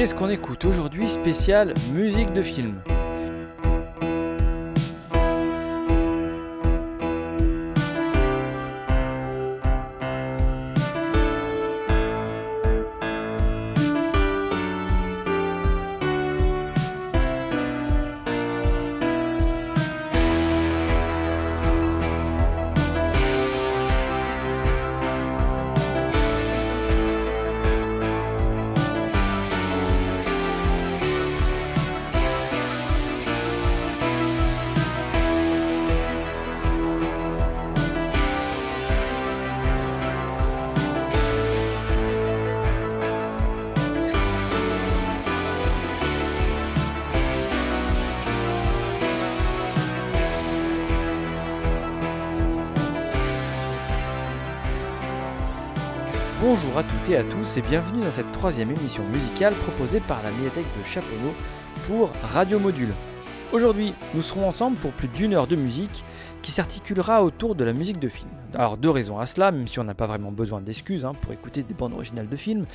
Qu'est-ce qu'on écoute aujourd'hui spécial musique de film À tous et bienvenue dans cette troisième émission musicale proposée par la médiathèque de Chaponneau pour Radio Module. Aujourd'hui, nous serons ensemble pour plus d'une heure de musique qui s'articulera autour de la musique de film. Alors deux raisons à cela, même si on n'a pas vraiment besoin d'excuses hein, pour écouter des bandes originales de films.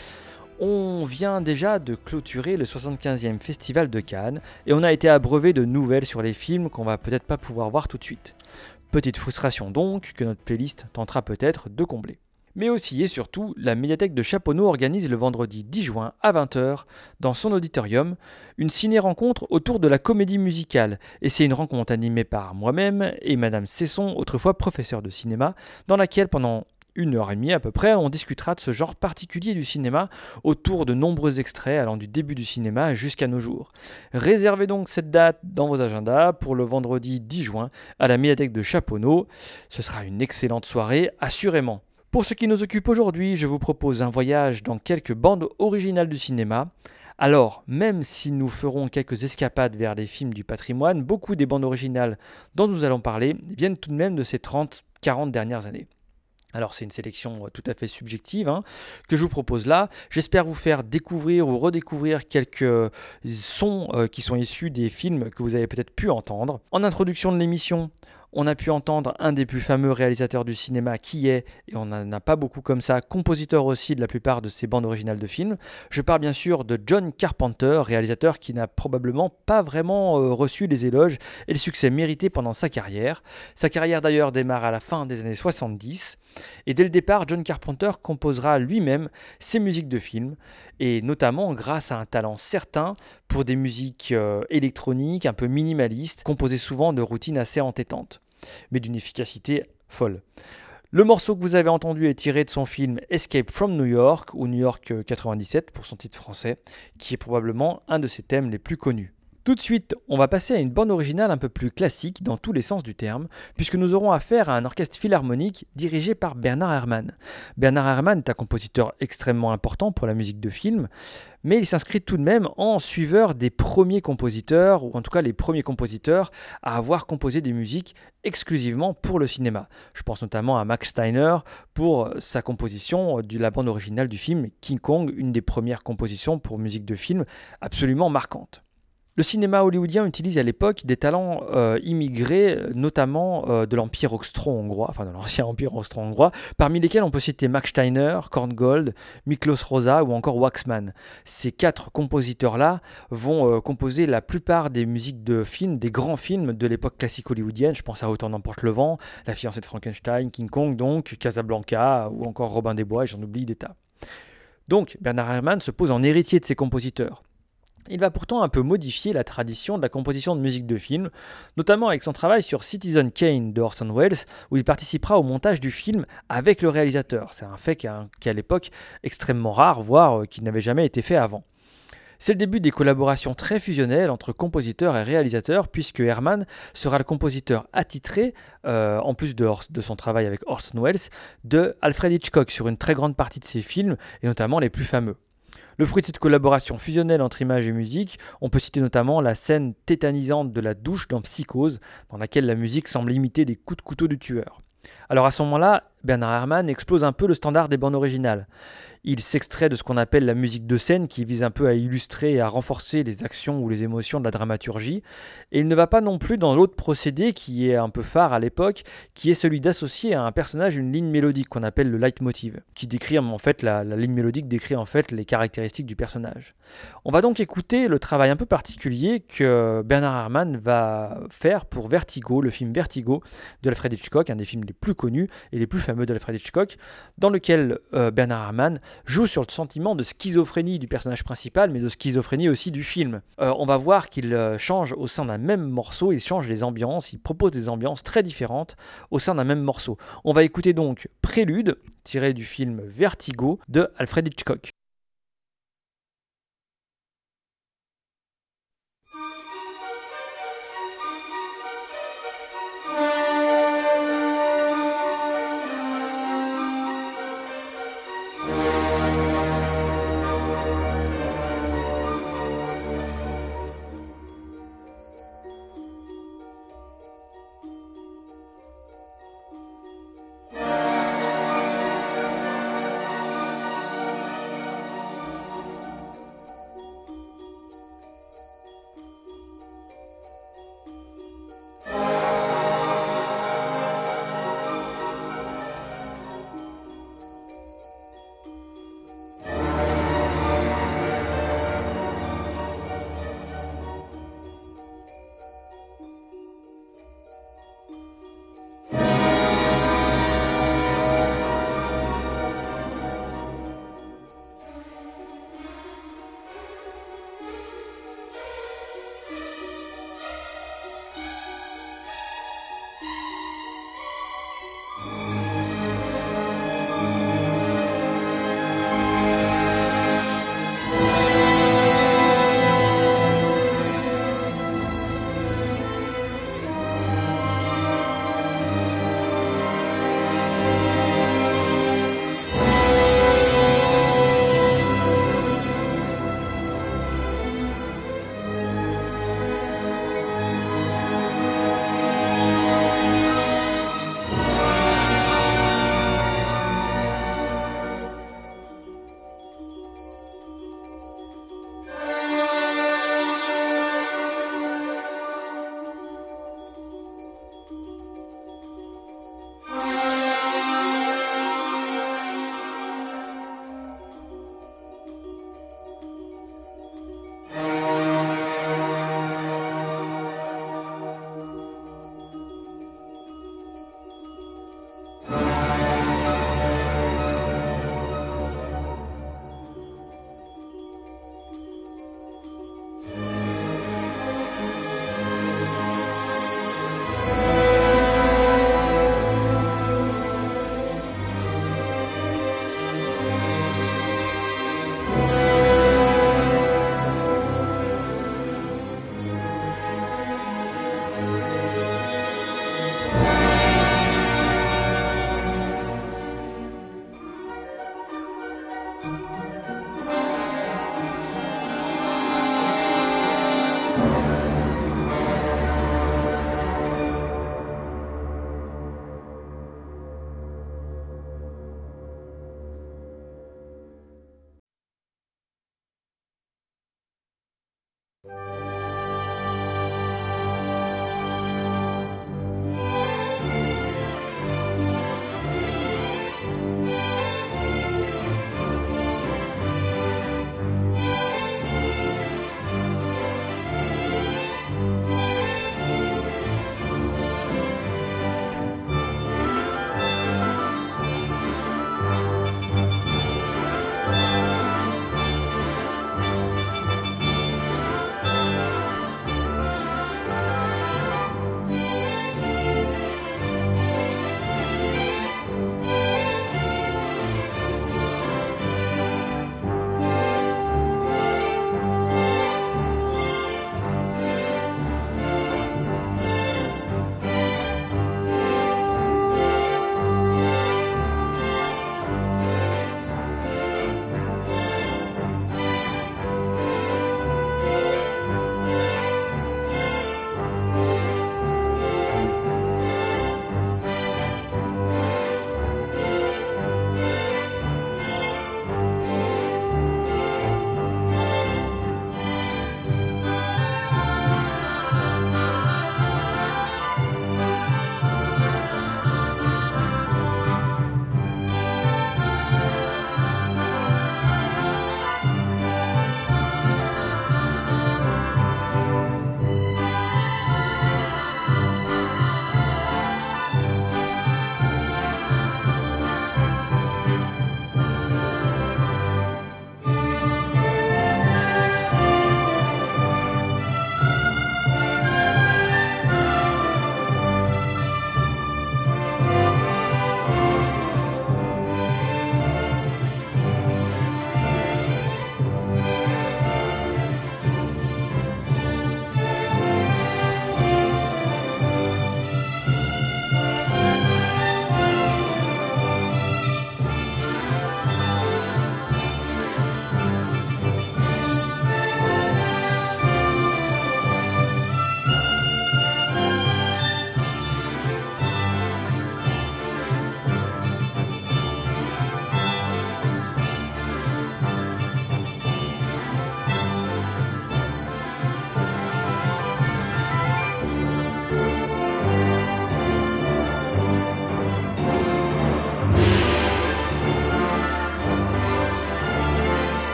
On vient déjà de clôturer le 75e Festival de Cannes et on a été abreuvé de nouvelles sur les films qu'on va peut-être pas pouvoir voir tout de suite. Petite frustration donc que notre playlist tentera peut-être de combler mais aussi et surtout, la médiathèque de Chaponneau organise le vendredi 10 juin à 20h, dans son auditorium, une ciné-rencontre autour de la comédie musicale. Et c'est une rencontre animée par moi-même et Madame Cesson, autrefois professeure de cinéma, dans laquelle pendant une heure et demie à peu près, on discutera de ce genre particulier du cinéma autour de nombreux extraits allant du début du cinéma jusqu'à nos jours. Réservez donc cette date dans vos agendas pour le vendredi 10 juin à la médiathèque de Chaponneau. Ce sera une excellente soirée, assurément. Pour ce qui nous occupe aujourd'hui, je vous propose un voyage dans quelques bandes originales du cinéma. Alors, même si nous ferons quelques escapades vers les films du patrimoine, beaucoup des bandes originales dont nous allons parler viennent tout de même de ces 30-40 dernières années. Alors c'est une sélection euh, tout à fait subjective hein, que je vous propose là. J'espère vous faire découvrir ou redécouvrir quelques euh, sons euh, qui sont issus des films que vous avez peut-être pu entendre. En introduction de l'émission, on a pu entendre un des plus fameux réalisateurs du cinéma qui est, et on n'en a pas beaucoup comme ça, compositeur aussi de la plupart de ses bandes originales de films. Je parle bien sûr de John Carpenter, réalisateur qui n'a probablement pas vraiment euh, reçu les éloges et le succès mérités pendant sa carrière. Sa carrière d'ailleurs démarre à la fin des années 70. Et dès le départ, John Carpenter composera lui-même ses musiques de films, et notamment grâce à un talent certain pour des musiques euh, électroniques un peu minimalistes, composées souvent de routines assez entêtantes mais d'une efficacité folle. Le morceau que vous avez entendu est tiré de son film Escape from New York, ou New York 97 pour son titre français, qui est probablement un de ses thèmes les plus connus. Tout de suite, on va passer à une bande originale un peu plus classique dans tous les sens du terme, puisque nous aurons affaire à un orchestre philharmonique dirigé par Bernard Herrmann. Bernard Herrmann est un compositeur extrêmement important pour la musique de film, mais il s'inscrit tout de même en suiveur des premiers compositeurs, ou en tout cas les premiers compositeurs à avoir composé des musiques exclusivement pour le cinéma. Je pense notamment à Max Steiner pour sa composition de la bande originale du film King Kong, une des premières compositions pour musique de film absolument marquante. Le cinéma hollywoodien utilise à l'époque des talents euh, immigrés, notamment euh, de l'Empire austro-hongrois, enfin de l'ancien Empire austro-hongrois, parmi lesquels on peut citer Max Steiner, Korngold, Miklos Rosa ou encore Waxman. Ces quatre compositeurs-là vont euh, composer la plupart des musiques de films, des grands films de l'époque classique hollywoodienne. Je pense à Autant n'emporte le vent, La fiancée de Frankenstein, King Kong donc, Casablanca ou encore Robin des Bois, et j'en oublie des tas. Donc Bernard Herrmann se pose en héritier de ces compositeurs. Il va pourtant un peu modifier la tradition de la composition de musique de film, notamment avec son travail sur Citizen Kane de Orson Welles, où il participera au montage du film avec le réalisateur. C'est un fait qui est à l'époque extrêmement rare, voire euh, qui n'avait jamais été fait avant. C'est le début des collaborations très fusionnelles entre compositeurs et réalisateurs, puisque Herman sera le compositeur attitré, euh, en plus de, de, son travail avec Orson Welles, de Alfred Hitchcock sur une très grande partie de ses films, et notamment les plus fameux. Le fruit de cette collaboration fusionnelle entre image et musique, on peut citer notamment la scène tétanisante de la douche dans Psychose, dans laquelle la musique semble imiter des coups de couteau du tueur. Alors à ce moment-là, Bernard Herrmann explose un peu le standard des bandes originales. Il s'extrait de ce qu'on appelle la musique de scène qui vise un peu à illustrer et à renforcer les actions ou les émotions de la dramaturgie. Et il ne va pas non plus dans l'autre procédé qui est un peu phare à l'époque, qui est celui d'associer à un personnage une ligne mélodique qu'on appelle le leitmotiv, qui décrit en fait la, ligne mélodique décrit en fait les caractéristiques du personnage. On va donc écouter le travail un peu particulier que Bernard Herrmann va faire pour Vertigo, le film Vertigo de Alfred Hitchcock, un des films les plus connus et les plus fameux d'Alfred Hitchcock, dans lequel euh, Bernard Herrmann joue sur le sentiment de schizophrénie du personnage principal, mais de schizophrénie aussi du film. Euh, on va voir qu'il euh, change au sein d'un même morceau, il change les ambiances, il propose des ambiances très différentes au sein d'un même morceau. On va écouter donc Prélude, tiré du film Vertigo de Alfred Hitchcock.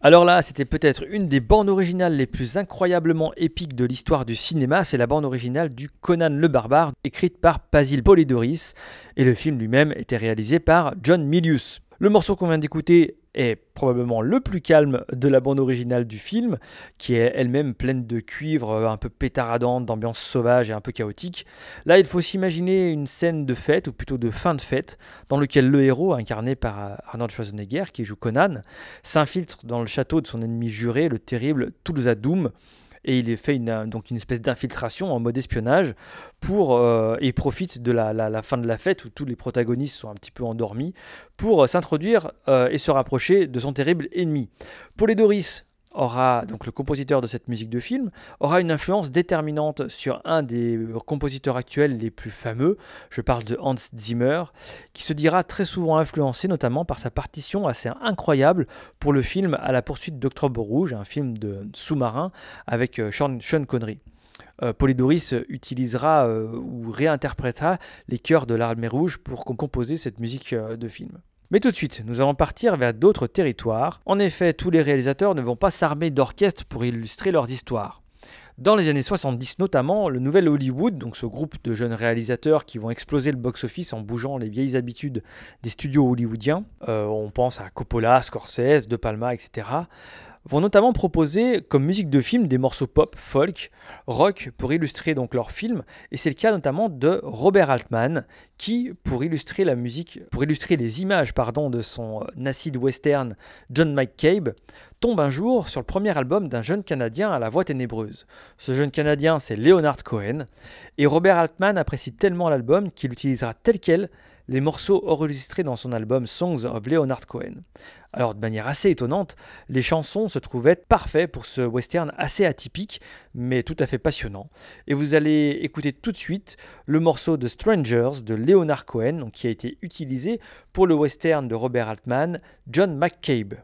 Alors là, c'était peut-être une des bornes originales les plus incroyablement épiques de l'histoire du cinéma, c'est la bande originale du Conan le Barbare, écrite par Basil Polidoris, et le film lui-même était réalisé par John Milius. Le morceau qu'on vient d'écouter est probablement le plus calme de la bande originale du film, qui est elle-même pleine de cuivre, euh, un peu pétaradante, d'ambiance sauvage et un peu chaotique. Là, il faut s'imaginer une scène de fête, ou plutôt de fin de fête, dans lequel le héros, incarné par euh, Arnold Schwarzenegger, qui joue Conan, s'infiltre dans le château de son ennemi juré, le terrible Tulsa Doom, et il fait une, donc une espèce d'infiltration en mode espionnage pour euh, et profite de la, fin de la fête où tous les protagonistes sont un petit peu endormis pour euh, s'introduire euh, et se rapprocher de son terrible ennemi. Doris aura, donc le compositeur de cette musique de film, aura une influence déterminante sur un des compositeurs actuels les plus fameux, je parle de Hans Zimmer, qui se dira très souvent influencé notamment par sa partition assez incroyable pour le film À la poursuite d'Octobre Rouge, un film de sous-marin avec euh, Sean, Connery. Euh, Polydoris utilisera euh, ou réinterprétera les chœurs de l'armée rouge pour composer cette musique de film. Mais tout de suite, nous allons partir vers d'autres territoires. En effet, tous les réalisateurs ne vont pas s'armer d'orchestres pour illustrer leurs histoires. Dans les années 70 notamment, le nouvel Hollywood, donc ce groupe de jeunes réalisateurs qui vont exploser le box-office en bougeant les vieilles habitudes des studios hollywoodiens, euh, on pense à Coppola, Scorsese, De Palma, etc., vont notamment proposer comme musique de film des morceaux pop, folk, rock pour illustrer donc leurs films et c'est le cas notamment de Robert Altman qui pour illustrer la musique pour illustrer les images pardon de son euh, acid western John McCabe tombe un jour sur le premier album d'un jeune Canadien à la voix ténébreuse. Ce jeune Canadien c'est Leonard Cohen et Robert Altman apprécie tellement l'album qu'il utilisera tel quel les morceaux enregistrés dans son album Songs of Leonard Cohen. Alors de manière assez étonnante, les chansons se trouvaient parfaites pour ce western assez atypique, mais tout à fait passionnant. Et vous allez écouter tout de suite le morceau de Strangers de Leonard Cohen, qui a été utilisé pour le western de Robert Altman, John McCabe.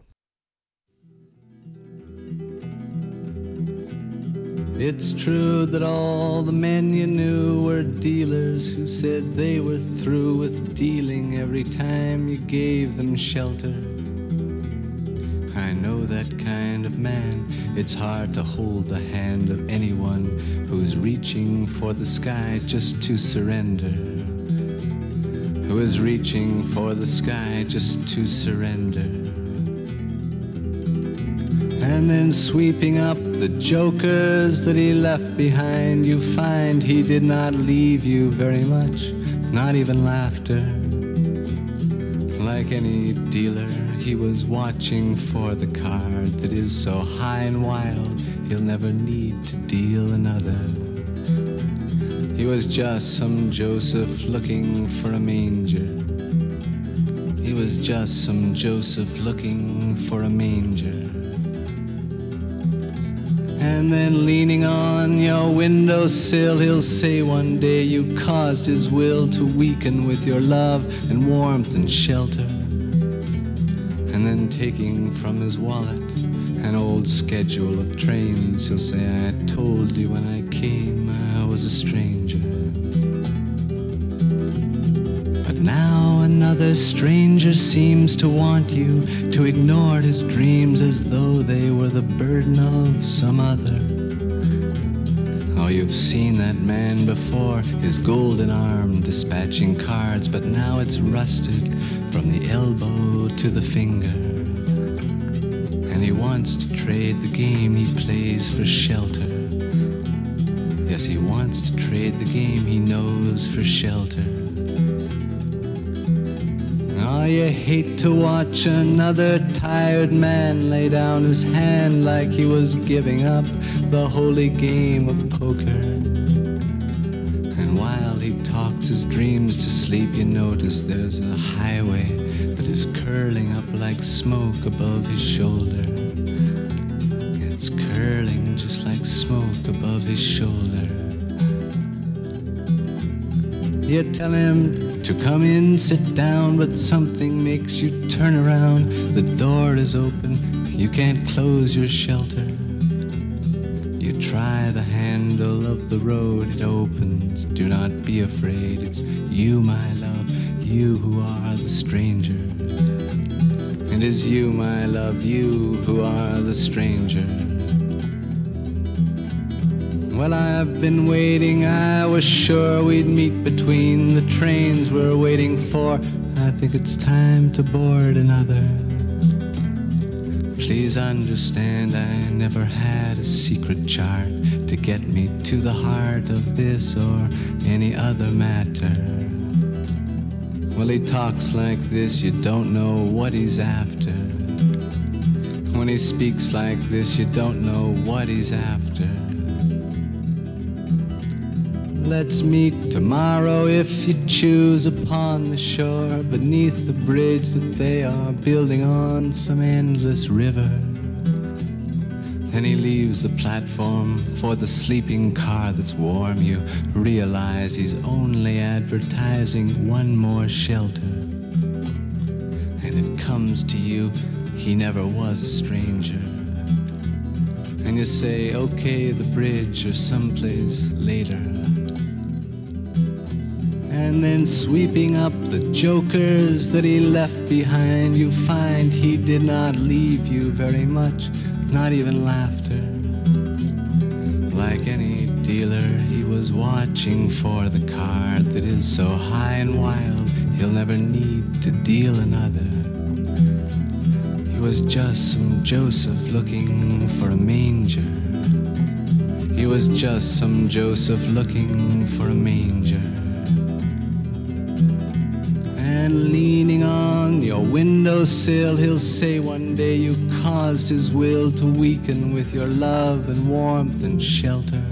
It's true that all the men you knew were dealers who said they were through with dealing every time you gave them shelter. I know that kind of man. It's hard to hold the hand of anyone who's reaching for the sky just to surrender. Who is reaching for the sky just to surrender. And then sweeping up the jokers that he left behind, you find he did not leave you very much, not even laughter. Like any dealer, he was watching for the card that is so high and wild, he'll never need to deal another. He was just some Joseph looking for a manger. He was just some Joseph looking for a manger. And then leaning on your windowsill, he'll say one day you caused his will to weaken with your love and warmth and shelter. And then taking from his wallet an old schedule of trains, he'll say, I told you when I came I was a stranger. But now another stranger seems to want you to ignore his dreams as though they were the burden of some other. Oh, you've seen that man before, his golden arm dispatching cards, but now it's rusted from the elbow to the finger. And he wants to trade the game he plays for shelter. Yes, he wants to trade the game he knows for shelter. Oh, you hate to watch another tired man lay down his hand like he was giving up the holy game of poker. And while he talks his dreams to sleep, you notice there's a highway that is curling up like smoke above his shoulder. It's curling just like smoke above his shoulder. You tell him to come in, sit down, but something makes you turn around. The door is open, you can't close your shelter. You try the handle of the road, it opens. Do not be afraid, it's you, my love, you who are the stranger. It's you, my love, you who are the stranger. Well, I've been waiting, I was sure we'd meet between the trains we're waiting for. I think it's time to board another. Please understand, I never had a secret chart to get me to the heart of this or any other matter. Well, he talks like this, you don't know what he's after. When he speaks like this, you don't know what he's after. Let's meet tomorrow if you choose upon the shore beneath the bridge that they are building on some endless river. Then he leaves the platform for the sleeping car that's warm. You realize he's only advertising one more shelter. And it comes to you, he never was a stranger. And you say, okay, the bridge or someplace later. And then sweeping up the jokers that he left behind, you find he did not leave you very much, not even laughter. Like any dealer, he was watching for the card that is so high and wild, he'll never need to deal another. He was just some Joseph looking for a manger. He was just some Joseph looking for a manger. And leaning on your windowsill, he'll say one day you caused his will to weaken with your love and warmth and shelter.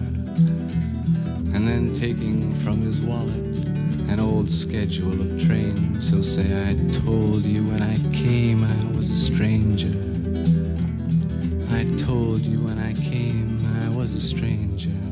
And then taking from his wallet an old schedule of trains, he'll say, I told you when I came I was a stranger. I told you when I came I was a stranger.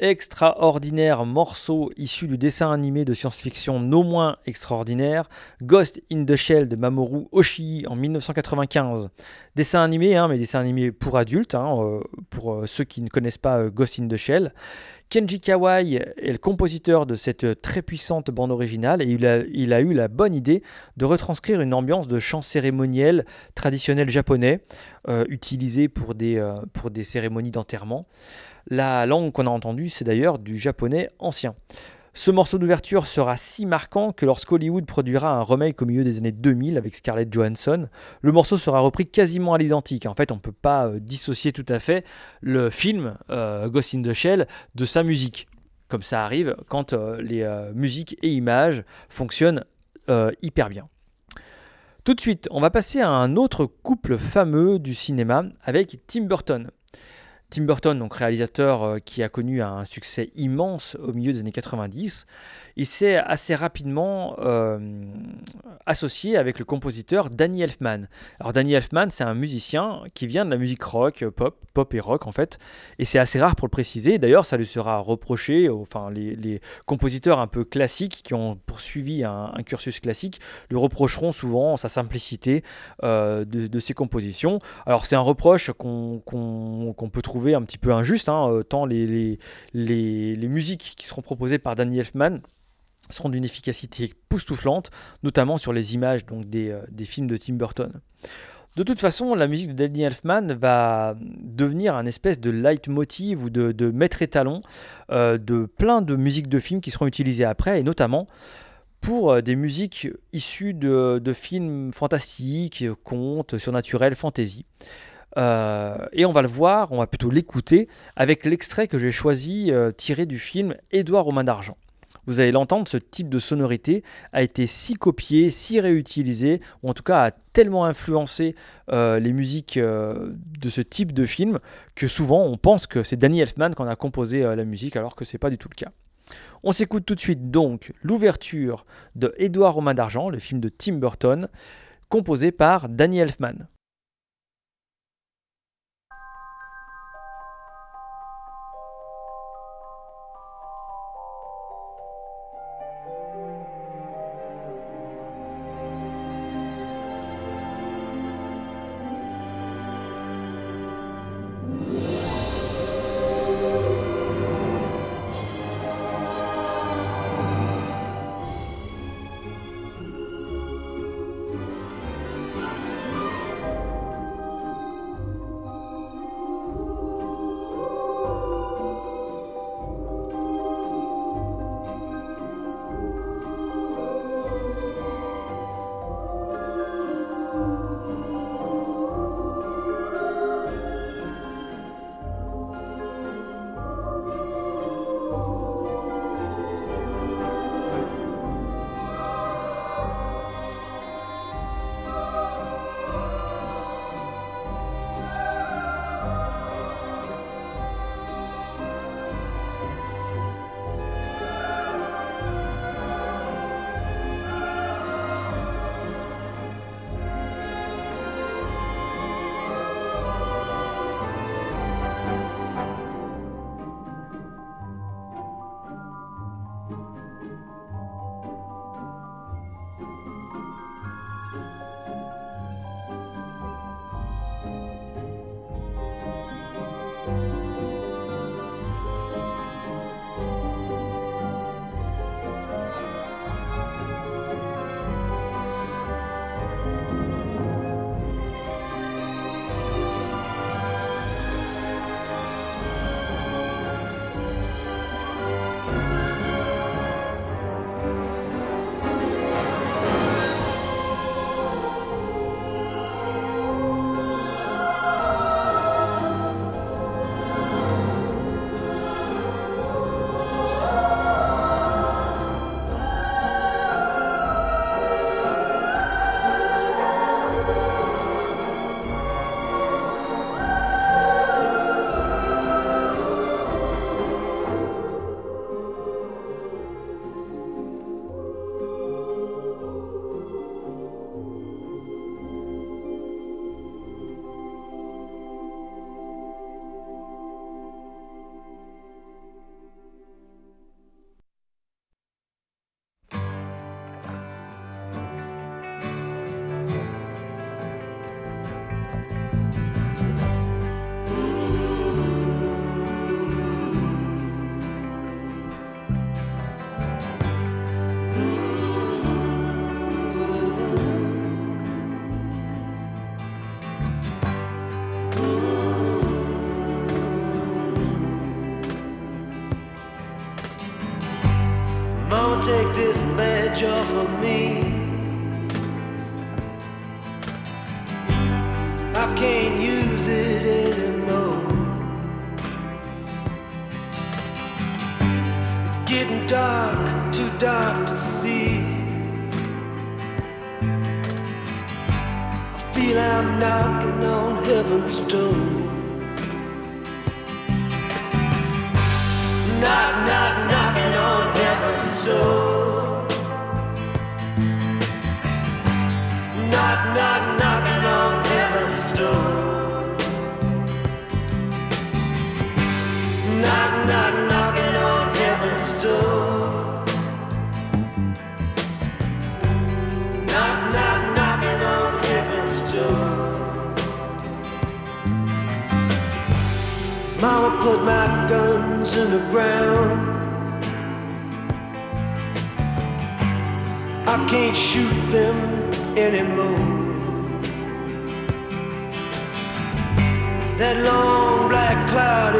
Extraordinaire morceau issu du dessin animé de science-fiction non moins extraordinaire, Ghost in the Shell de Mamoru Oshii en 1995. Dessin animé, hein, mais dessin animé pour adultes, hein, euh, pour euh, ceux qui ne connaissent pas euh, Ghost in the Shell. Kenji Kawai est le compositeur de cette très puissante bande originale et il a, il a eu la bonne idée de retranscrire une ambiance de chant cérémoniel traditionnel japonais, utilisé pour des, pour des cérémonies d'enterrement. La langue qu'on a entendue, c'est d'ailleurs du japonais ancien. Ce morceau d'ouverture sera si marquant que lorsqu'Hollywood produira un remake au milieu des années 2000 avec Scarlett Johansson, le morceau sera repris quasiment à l'identique. En fait, on ne peut pas euh, dissocier tout à fait le film euh, Ghost in the Shell de sa musique, comme ça arrive quand euh, les musiques et images fonctionnent hyper bien. Tout de suite, on va passer à un autre couple fameux du cinéma avec Tim Burton. Tim Burton, donc réalisateur euh, qui a connu un succès immense au milieu des années 90, il s'est assez rapidement euh, associé avec le compositeur Danny Elfman. Alors Danny Elfman, c'est un musicien qui vient de la musique rock, pop, pop et rock en fait, et c'est assez rare pour le préciser. D'ailleurs, ça lui sera reproché. Enfin, les, compositeurs un peu classiques qui ont poursuivi un, cursus classique lui reprocheront souvent sa simplicité euh, de, ses compositions. Alors c'est un reproche qu'on peut trouver un petit peu injuste, hein, euh, tant les, les, les musiques qui seront proposées par Danny Elfman seront d'une efficacité époustouflante, notamment sur les images donc, des, euh, des, films de Tim Burton. De toute façon, la musique de Danny Elfman va devenir un espèce de leitmotiv ou de, maître étalon euh, de plein de musiques de films qui seront utilisées après, et notamment pour euh, des musiques issues de, de films fantastiques, contes, surnaturels, fantasy. et on va le voir, on va plutôt l'écouter avec l'extrait que j'ai choisi tiré du film Édouard Romain d'Argent. Vous allez l'entendre, ce type de sonorité a été si copié, si réutilisé, ou en tout cas a tellement influencé euh, les musiques euh, de ce type de film que souvent on pense que c'est Danny Elfman qui en a composé euh, la musique alors que c'est pas du tout le cas. On s'écoute tout de suite donc l'ouverture de Édouard Romain d'Argent, le film de Tim Burton, composé par Danny Elfman.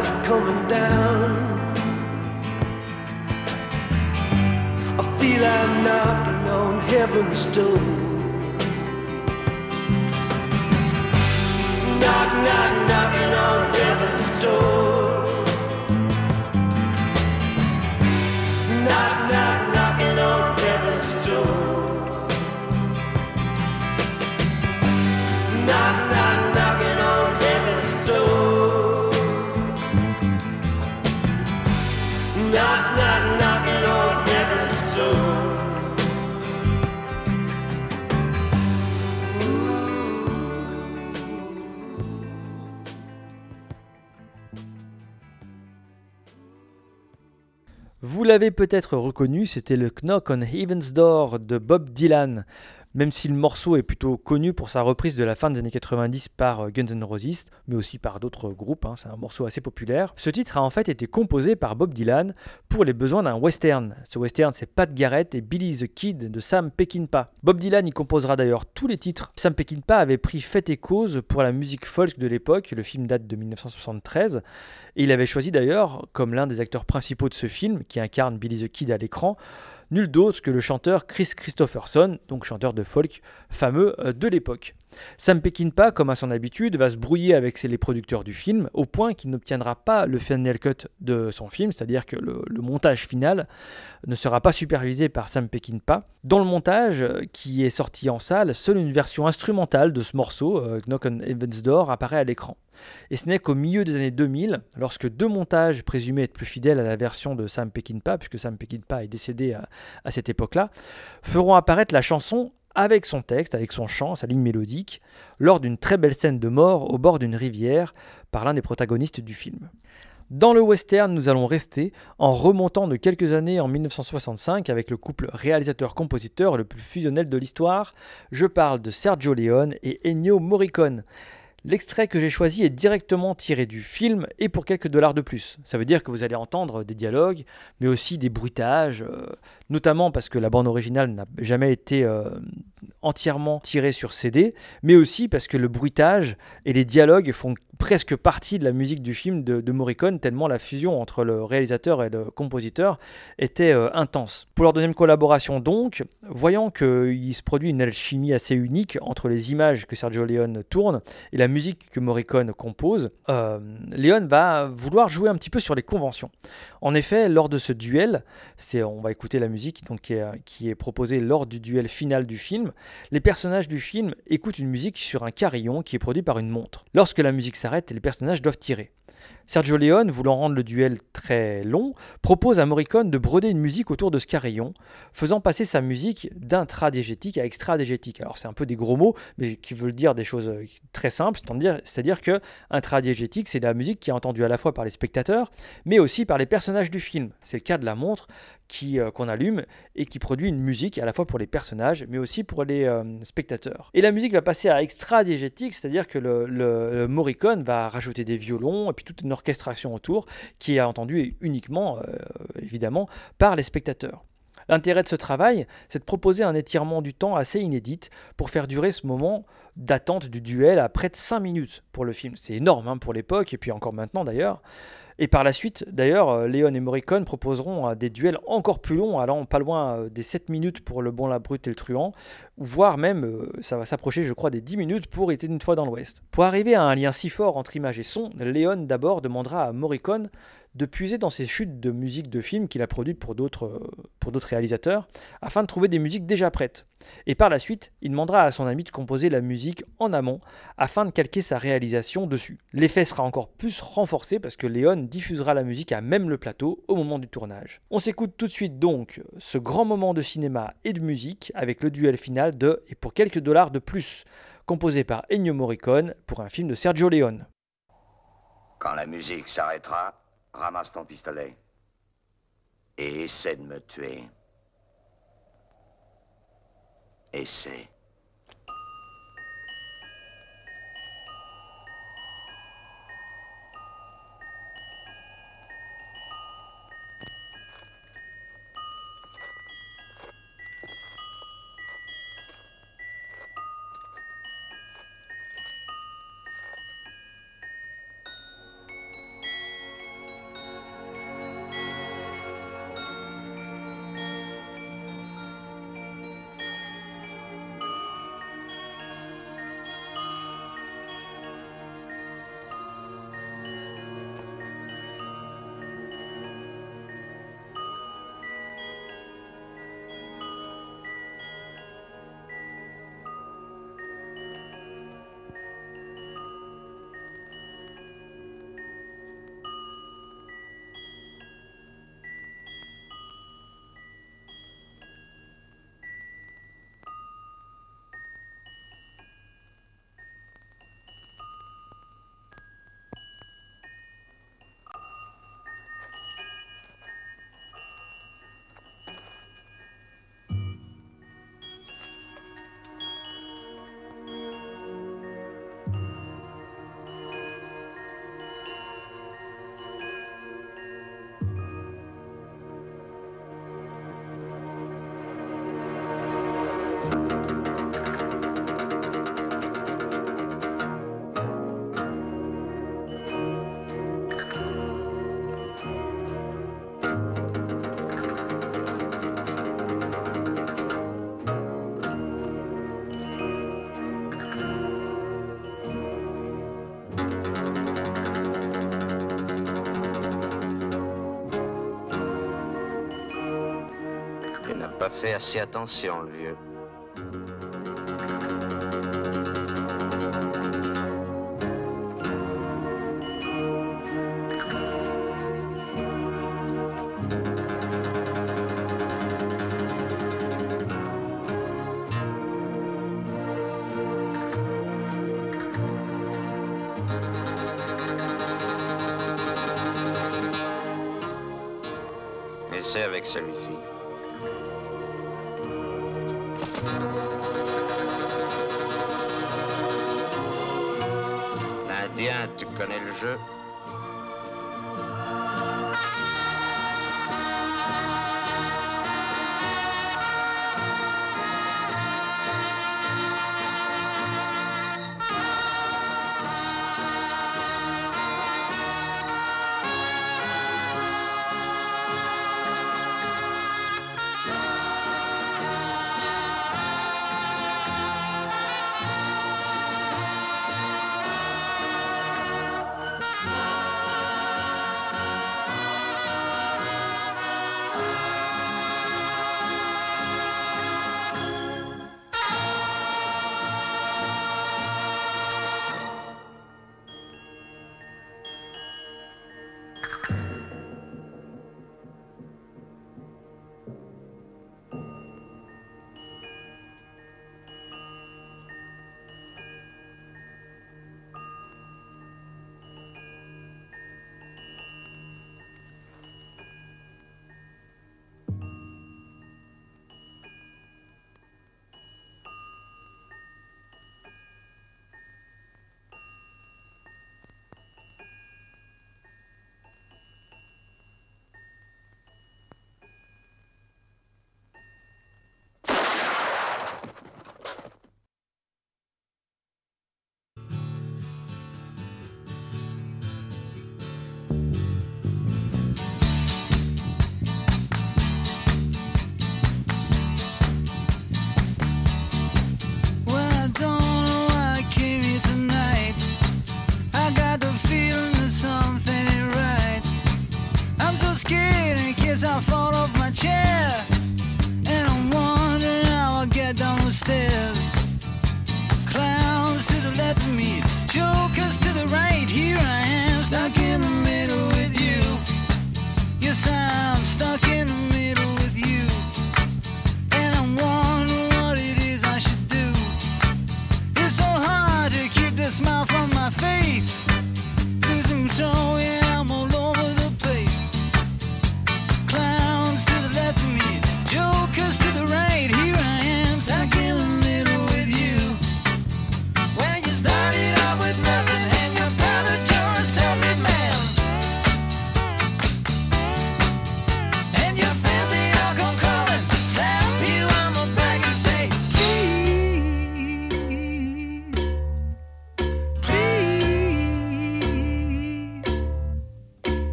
Is coming down. I feel I'm knocking on heaven's door. Knock, knock, knocking on heaven's l'avez peut-être reconnu, c'était le Knock on Heaven's Door de Bob Dylan. Même si le morceau est plutôt connu pour sa reprise de la fin des années 90 par euh, Guns N' Roses, mais aussi par d'autres groupes, hein, c'est un morceau assez populaire, ce titre a en fait été composé par Bob Dylan pour les besoins d'un western. Ce western, c'est Pat Garrett et Billy the Kid de Sam Peckinpah. Bob Dylan y composera d'ailleurs tous les titres. Sam Peckinpah avait pris fait et cause pour la musique folk de l'époque, le film date de 1973, et il avait choisi d'ailleurs, comme l'un des acteurs principaux de ce film, qui incarne Billy the Kid à l'écran, nul d'autre que le chanteur Chris Christopherson, donc chanteur de folk fameux euh, de l'époque. Sam Peckinpah, comme à son habitude, va se brouiller avec les producteurs du film, au point qu'il n'obtiendra pas le final cut de son film, c'est-à-dire que le, montage final ne sera pas supervisé par Sam Peckinpah. Dans le montage euh, qui est sorti en salle, seule une version instrumentale de ce morceau, euh, Knock on Heaven's Door, apparaît à l'écran. Et ce n'est qu'au milieu des années 2000, lorsque deux montages présumés être plus fidèles à la version de Sam Peckinpah, puisque Sam Peckinpah est décédé à, à cette époque-là, feront apparaître la chanson avec son texte, avec son chant, sa ligne mélodique, lors d'une très belle scène de mort au bord d'une rivière par l'un des protagonistes du film. Dans le western, nous allons rester en remontant de quelques années en 1965 avec le couple réalisateur-compositeur le plus fusionnel de l'histoire. Je parle de Sergio Leone et Ennio Morricone. L'extrait que j'ai choisi est directement tiré du film et pour quelques dollars de plus. Ça veut dire que vous allez entendre des dialogues, mais aussi des bruitages, euh, notamment parce que la bande originale n'a jamais été euh, entièrement tirée sur CD, mais aussi parce que le bruitage et les dialogues font presque partie de la musique du film de, Morricone, tellement la fusion entre le réalisateur et le compositeur était euh, intense. Pour leur deuxième collaboration donc, voyant qu'il se produit une alchimie assez unique entre les images que Sergio Leone tourne et la musique que Morricone compose, euh, Leone va vouloir jouer un petit peu sur les conventions. En effet, lors de ce duel, on va écouter la musique donc, qui, est, qui est proposée lors du duel final du film, les personnages du film écoutent une musique sur un carillon qui est produit par une montre. Lorsque la musique s'arrête, les personnages doivent tirer. Sergio Leone, voulant rendre le duel très long, propose à Morricone de broder une musique autour de ce carillon, faisant passer sa musique d'intradégétique à extradégétique. Alors c'est un peu des gros mots, mais qui veulent dire des choses très simples, c'est-à-dire que intradégétique, c'est la musique qui est entendue à la fois par les spectateurs, mais aussi par les personnages du film. C'est le cas de la montre qui, euh, qu'on allume et qui produit une musique à la fois pour les personnages, mais aussi pour les euh, spectateurs. Et la musique va passer à extradégétique, c'est-à-dire que le Morricone va rajouter des violons et puis toute une orchestration autour qui est entendue uniquement, euh, évidemment, par les spectateurs. L'intérêt de ce travail, c'est de proposer un étirement du temps assez inédit pour faire durer ce moment d'attente du duel à près de 5 minutes pour le film. C'est énorme hein, pour l'époque, et puis encore maintenant d'ailleurs. Et par la suite, d'ailleurs, euh, Léon et Morricone proposeront euh, des duels encore plus longs, allant pas loin euh, des 7 minutes pour Le Bon, la Brute et le Truand, voire même, ça va s'approcher, je crois, des 10 minutes pour Était une fois dans l'Ouest. Pour arriver à un lien si fort entre image et son, Léon d'abord demandera à Morricone de puiser dans ses chutes de musique de film qu'il a produites pour d'autres, pour d'autres réalisateurs, afin de trouver des musiques déjà prêtes. Et par la suite, il demandera à son ami de composer la musique en amont, afin de calquer sa réalisation dessus. L'effet sera encore plus renforcé parce que Léon diffusera la musique à même le plateau au moment du tournage. On s'écoute tout de suite donc ce grand moment de cinéma et de musique avec le duel final de Et pour quelques dollars de plus, composé par Ennio Morricone pour un film de Sergio Leone. Quand la musique s'arrêtera, Ramasse ton pistolet. Et essaie de me tuer. Essaie. Fait assez attention, le vieux. Avec celui-ci. Jeu Guess I'm stuck in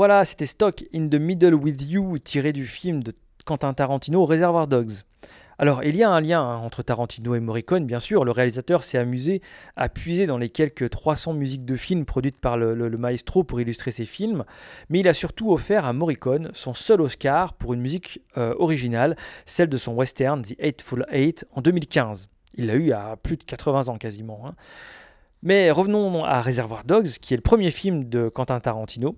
Voilà, c'était Stock in the Middle with You, tiré du film de Quentin Tarantino, Reservoir Dogs. Alors, il y a un lien hein, entre Tarantino et Morricone, bien sûr. Le réalisateur s'est amusé à puiser dans les quelques 300 musiques de films produites par le, maestro pour illustrer ses films, mais il a surtout offert à Morricone son seul Oscar pour une musique euh, originale, celle de son western The Eightful Eight en 2015. Il l'a eu à plus de 80 ans quasiment. Hein. Mais revenons à Reservoir Dogs, qui est le premier film de Quentin Tarantino.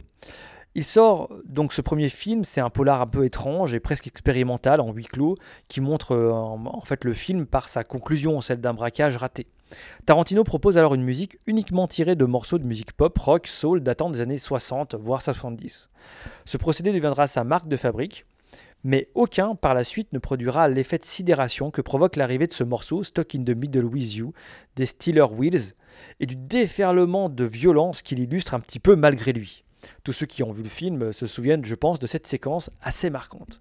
Il sort donc ce premier film, c'est un polar un peu étrange et presque expérimental en huis clos qui montre euh, en fait le film par sa conclusion, celle d'un braquage raté. Tarantino propose alors une musique uniquement tirée de morceaux de musique pop, rock, soul datant des années 60 voire 70. Ce procédé deviendra sa marque de fabrique, mais aucun par la suite ne produira l'effet de sidération que provoque l'arrivée de ce morceau Stuck in the Middle with You des Steeler Wheels et du déferlement de violence qu'il illustre un petit peu malgré lui. Tous ceux qui ont vu le film se souviennent, je pense, de cette séquence assez marquante.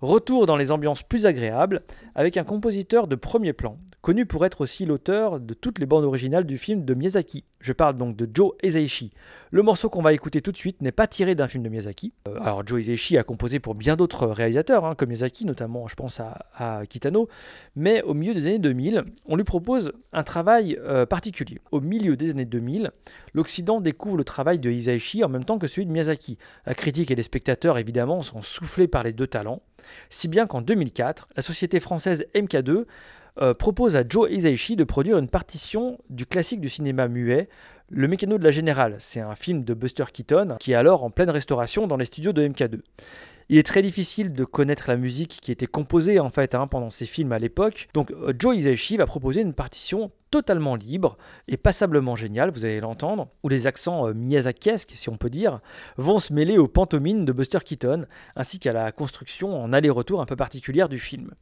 Retour dans les ambiances plus agréables avec un compositeur de premier plan, connu pour être aussi l'auteur de toutes les bandes originales du film de Miyazaki. Je parle donc de Joe Hisaishi. Le morceau qu'on va écouter tout de suite n'est pas tiré d'un film de Miyazaki. Euh, alors Joe Hisaishi a composé pour bien d'autres réalisateurs, hein, comme Miyazaki, notamment je pense à, Kitano, mais au milieu des années 2000, on lui propose un travail euh, particulier. Au milieu des années 2000, l'Occident découvre le travail de Hisaishi en même temps que celui de Miyazaki. La critique et les spectateurs évidemment sont soufflés par les deux talents, si bien qu'en 2004, la société française MK2 euh, propose à Joe Hisaishi de produire une partition du classique du cinéma muet, Le Mécano de la Générale. C'est un film de Buster Keaton qui est alors en pleine restauration dans les studios de MK2. Il est très difficile de connaître la musique qui était composée en fait hein, pendant ces films à l'époque. Donc euh, Joe Hisaishi va proposer une partition totalement libre et passablement géniale, vous allez l'entendre, où les accents euh, si on peut dire, vont se mêler aux pantomimes de Buster Keaton, ainsi qu'à la construction en aller-retour un peu particulière du film.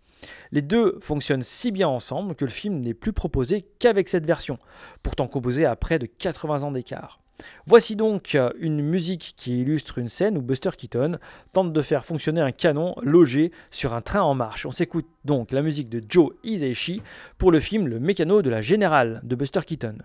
Les deux fonctionnent si bien ensemble que le film n'est plus proposé qu'avec cette version, pourtant composée à près de 80 ans d'écart. Voici donc une musique qui illustre une scène où Buster Keaton tente de faire fonctionner un canon logé sur un train en marche. On s'écoute donc la musique de Joe Hisaishi pour le film Le mécano de la générale de Buster Keaton.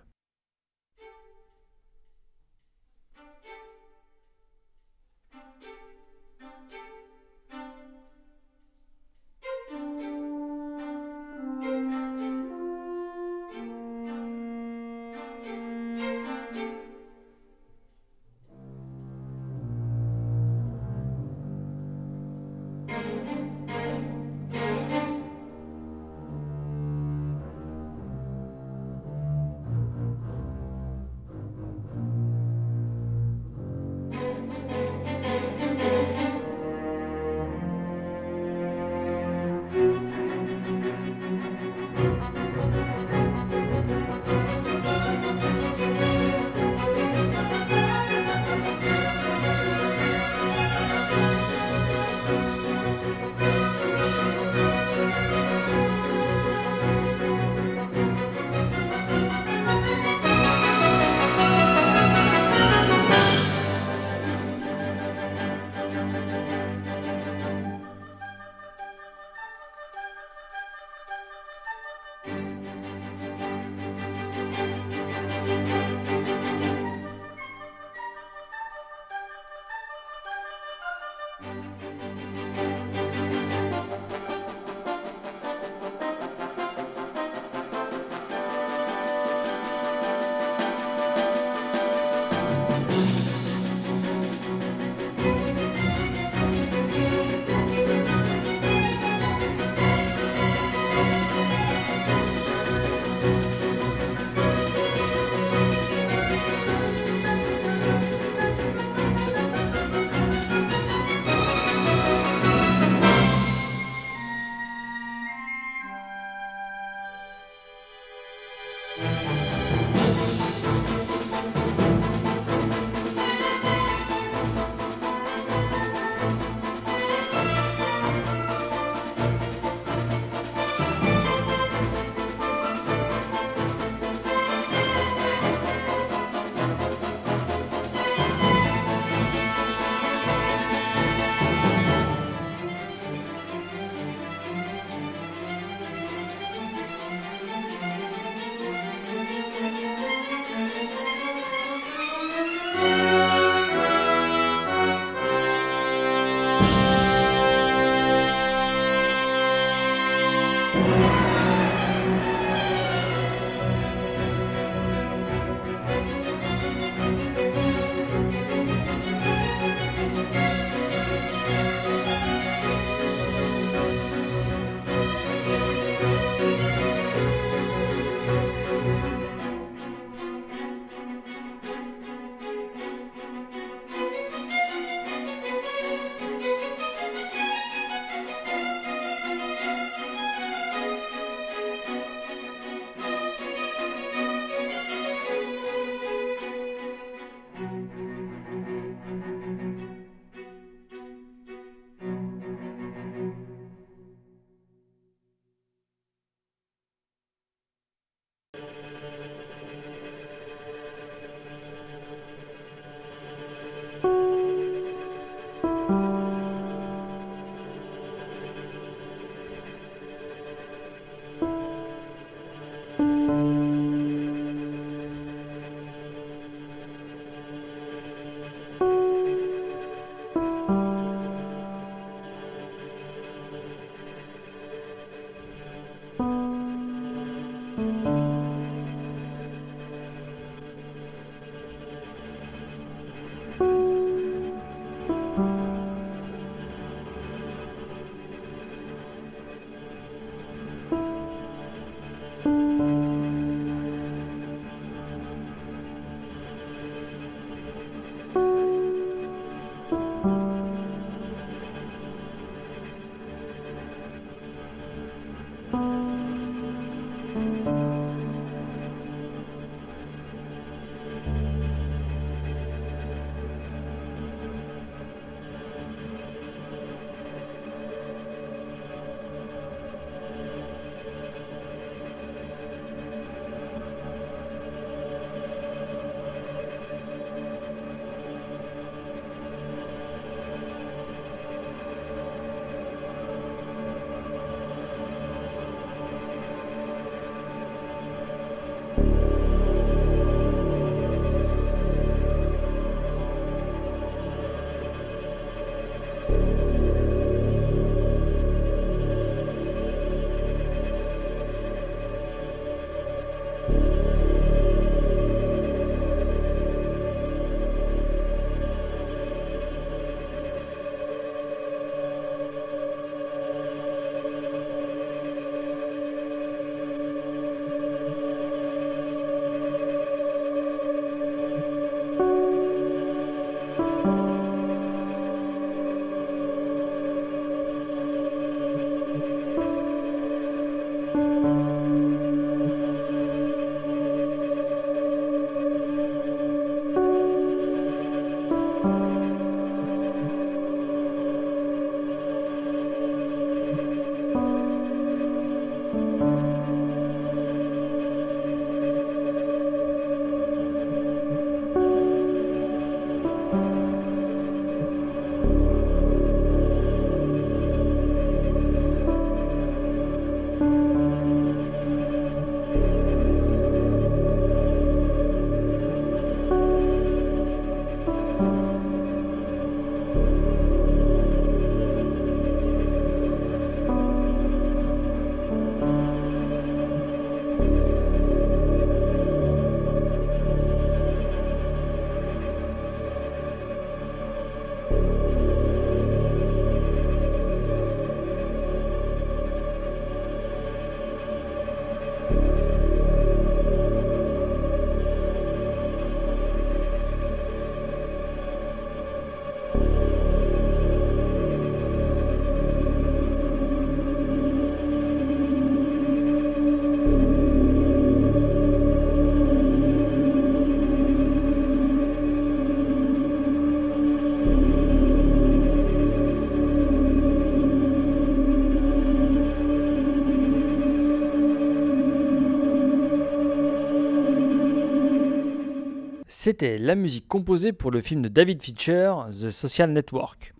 C'était la musique composée pour le film de David Fincher, The Social Network.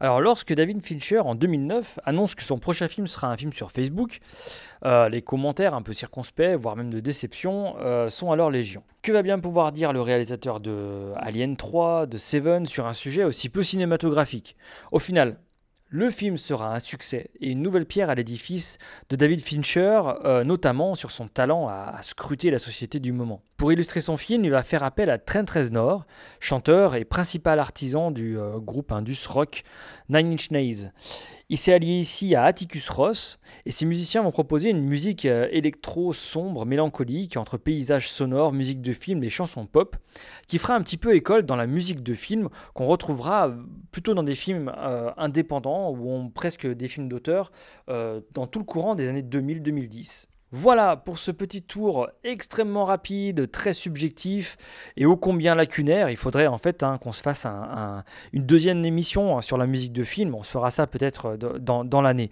Alors lorsque David Fincher en 2009 annonce que son prochain film sera un film sur Facebook, euh, les commentaires un peu circonspects, voire même de déception, euh, sont alors légion. Que va bien pouvoir dire le réalisateur de Alien 3, de Seven sur un sujet aussi peu cinématographique? Au final, le film sera un succès et une nouvelle pierre à l'édifice de David Fincher, euh, notamment sur son talent à, scruter la société du moment. Pour illustrer son film, il va faire appel à Trent Reznor, chanteur et principal artisan du euh, groupe indus rock Nine Inch Nails. Il s'est allié ici à Atticus Ross et ces musiciens vont proposer une musique euh, électro sombre, mélancolique, entre paysages sonores, musique de film et chansons pop, qui fera un petit peu école dans la musique de film qu'on retrouvera euh, plutôt dans des films euh, indépendants ou presque des films d'auteur dans tout le courant des années 2000-2010. Voilà pour ce petit tour extrêmement rapide, très subjectif et ô combien lacunaire. Il faudrait en fait hein, qu'on se fasse une deuxième émission hein, sur la musique de film. On se fera ça peut-être euh, dans, l'année.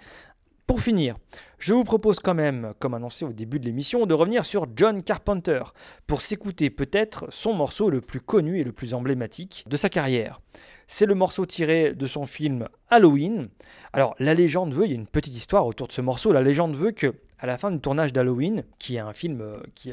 Pour finir, je vous propose quand même, comme annoncé au début de l'émission, de revenir sur John Carpenter pour s'écouter peut-être son morceau le plus connu et le plus emblématique de sa carrière. C'est le morceau tiré de son film Halloween. Alors la légende veut, il y a une petite histoire autour de ce morceau, la légende veut que à la fin du tournage d'Halloween, qui est un film euh, qui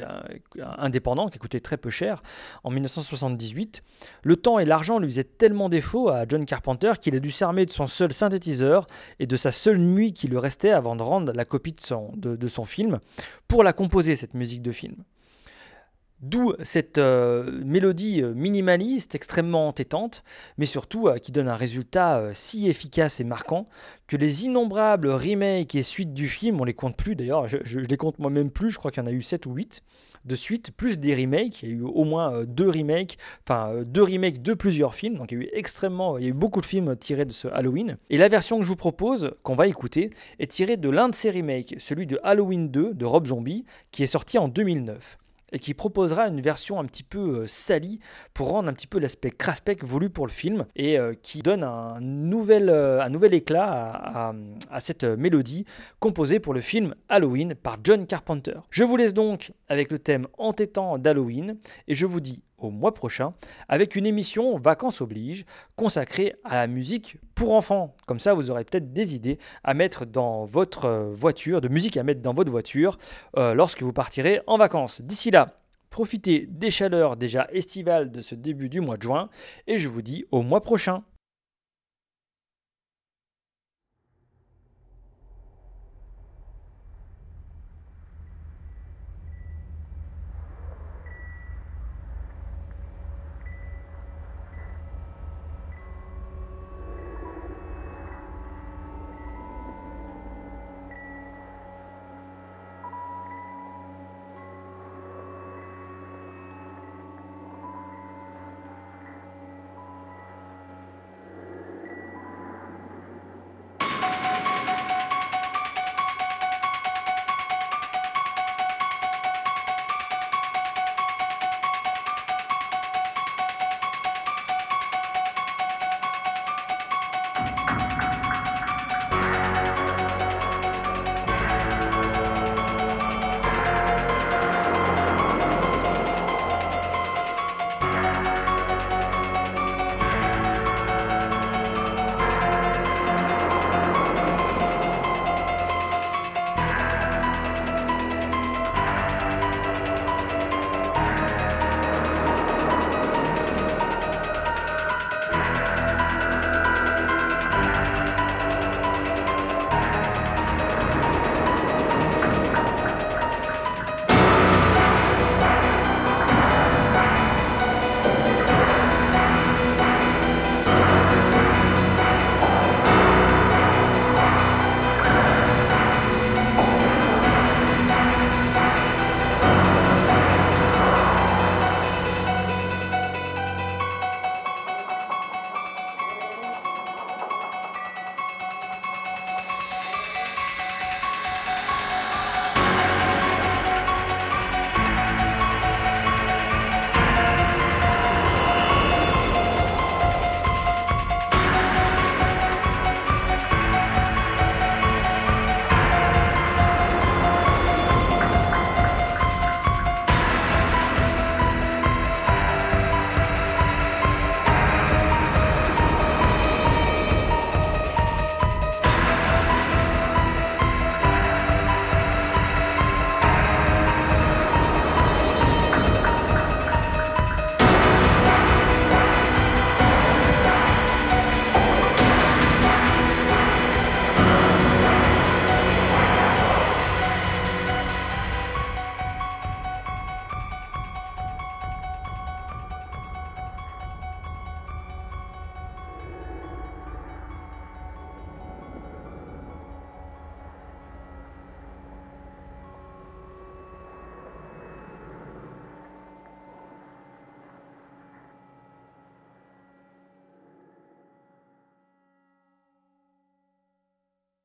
indépendant, qui a coûté très peu cher, en 1978, le temps et l'argent lui faisaient tellement défaut à John Carpenter qu'il a dû s'armer de son seul synthétiseur et de sa seule nuit qui lui restait avant de rendre la copie de son film pour la composer, cette musique de film. D'où cette euh, mélodie euh, minimaliste, extrêmement entêtante, mais surtout euh, qui donne un résultat si efficace et marquant que les innombrables remakes et suites du film, on les compte plus d'ailleurs, je, les compte moi-même plus, je crois qu'il y en a eu 7 ou 8 de suite, plus des remakes, il y a eu au moins deux remakes, enfin deux remakes de plusieurs films, donc il y a eu extrêmement, il y a eu beaucoup de films tirés de ce Halloween. Et la version que je vous propose, qu'on va écouter, est tirée de l'un de ces remakes, celui de Halloween 2 de Rob Zombie, qui est sorti en 2009 et qui proposera une version un petit peu euh, salie pour rendre un petit peu l'aspect craspec voulu pour le film et euh, qui donne un nouvel, euh, éclat à, cette mélodie composée pour le film Halloween par John Carpenter. Je vous laisse donc avec le thème entêtant d'Halloween et je vous dis au mois prochain avec une émission Vacances oblige consacrée à la musique pour enfants. Comme ça, vous aurez peut-être des idées à mettre dans votre euh, voiture, de musique à mettre dans votre voiture euh, lorsque vous partirez en vacances. D'ici là, profitez des chaleurs déjà estivales de ce début du mois de juin et je vous dis au mois prochain.